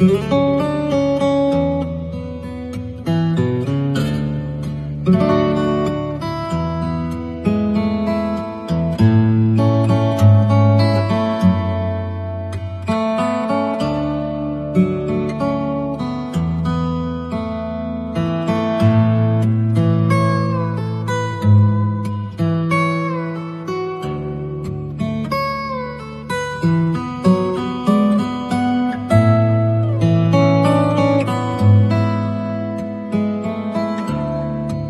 Música